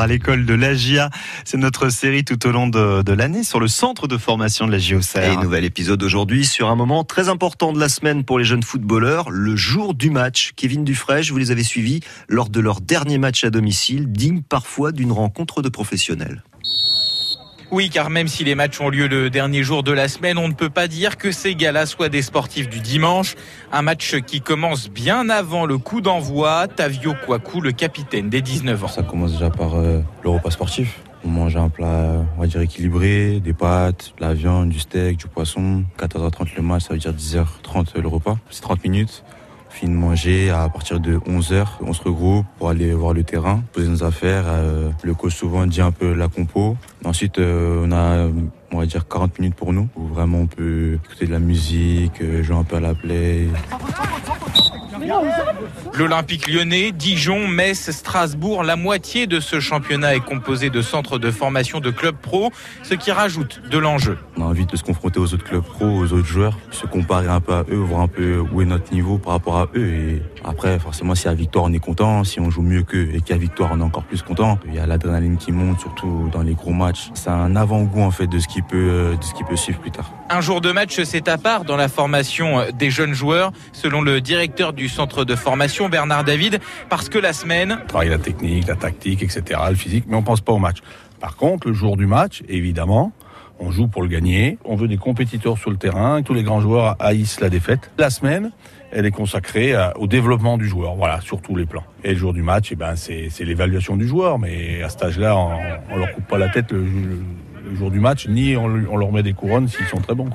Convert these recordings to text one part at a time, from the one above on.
à l'école de l'AGIA. C'est notre série tout au long de, l'année sur le centre de formation de la Et nouvel épisode aujourd'hui sur un moment très important de la semaine pour les jeunes footballeurs, le jour du match. Kevin Dufresne, vous les avez suivis lors de leur dernier match à domicile, digne parfois d'une rencontre de professionnels. Oui, car même si les matchs ont lieu le dernier jour de la semaine, on ne peut pas dire que ces gars-là soient des sportifs du dimanche. Un match qui commence bien avant le coup d'envoi. Tavio Kwaku, le capitaine des 19 ans. Ça commence déjà par euh, le repas sportif. On mange un plat, on va dire équilibré, des pâtes, de la viande, du steak, du poisson. 14h30 le match, ça veut dire 10h30 le repas. C'est 30 minutes fini de manger à partir de 11h. On se regroupe pour aller voir le terrain, poser nos affaires. Euh, le coach souvent dit un peu la compo. Ensuite, euh, on a, on va dire, 40 minutes pour nous, où vraiment on peut écouter de la musique, euh, jouer un peu à la play. L'Olympique lyonnais, Dijon, Metz, Strasbourg, la moitié de ce championnat est composé de centres de formation de clubs pro, ce qui rajoute de l'enjeu. On a envie de se confronter aux autres clubs pro, aux autres joueurs, se comparer un peu à eux, voir un peu où est notre niveau par rapport à eux. Et après, forcément, si à victoire, on est content. Si on joue mieux qu'eux et qu'à victoire, on est encore plus content. Il y a l'adrénaline qui monte, surtout dans les gros matchs. C'est un avant-goût, en fait, de ce qui peut, de ce qui peut suivre plus tard. Un jour de match, c'est à part dans la formation des jeunes joueurs, selon le directeur du centre de formation, Bernard David, parce que la semaine... On travaille la technique, la tactique, etc., le physique, mais on pense pas au match. Par contre, le jour du match, évidemment, on joue pour le gagner. On veut des compétiteurs sur le terrain. Tous les grands joueurs haïssent la défaite. La semaine, elle est consacrée au développement du joueur, voilà, sur tous les plans. Et le jour du match, eh ben, c'est l'évaluation du joueur. Mais à cet âge-là, on, on leur coupe pas la tête le jour du match, ni on, leur met des couronnes s'ils sont très bons.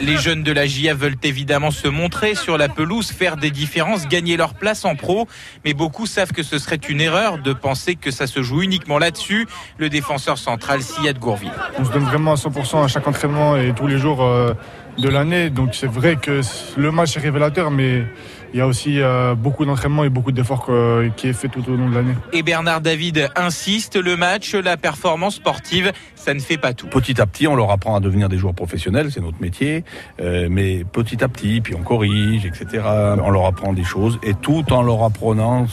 Les jeunes de la GIA veulent évidemment se montrer sur la pelouse, faire des différences, gagner leur place en pro, mais beaucoup savent que ce serait une erreur de penser que ça se joue uniquement là-dessus. Le défenseur central, Siad Gourville. On se donne vraiment à 100% à chaque entraînement et tous les jours euh, de l'année, donc c'est vrai que le match est révélateur, mais il y a aussi euh, beaucoup d'entraînement et beaucoup d'efforts qui est fait tout au long de l'année. Et Bernard David insiste, le match, la performance sportive, ça ne fait pas tout. Petit à petit, on leur apprend à devenir des joueurs professionnels, c'est notre métier, euh, mais petit à petit, puis on corrige, etc. On leur apprend des choses, et tout en leur apprenant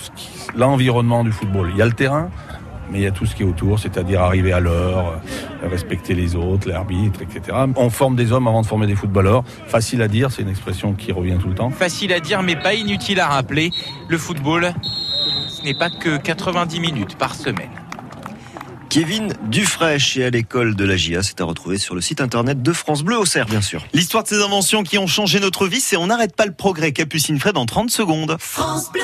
l'environnement du football. Il y a le terrain, mais il y a tout ce qui est autour, c'est-à-dire arriver à l'heure, euh, respecter les autres, l'arbitre, etc. On forme des hommes avant de former des footballeurs. Facile à dire, c'est une expression qui revient tout le temps. Facile à dire, mais pas inutile à rappeler. Le football, ce n'est pas que 90 minutes par semaine. Kevin Dufresne et à l'école de la GIA, c'est à retrouver sur le site internet de France Bleu au Cerf, bien sûr. L'histoire de ces inventions qui ont changé notre vie, c'est On n'arrête pas le progrès. Capucine Fred en 30 secondes. France Bleu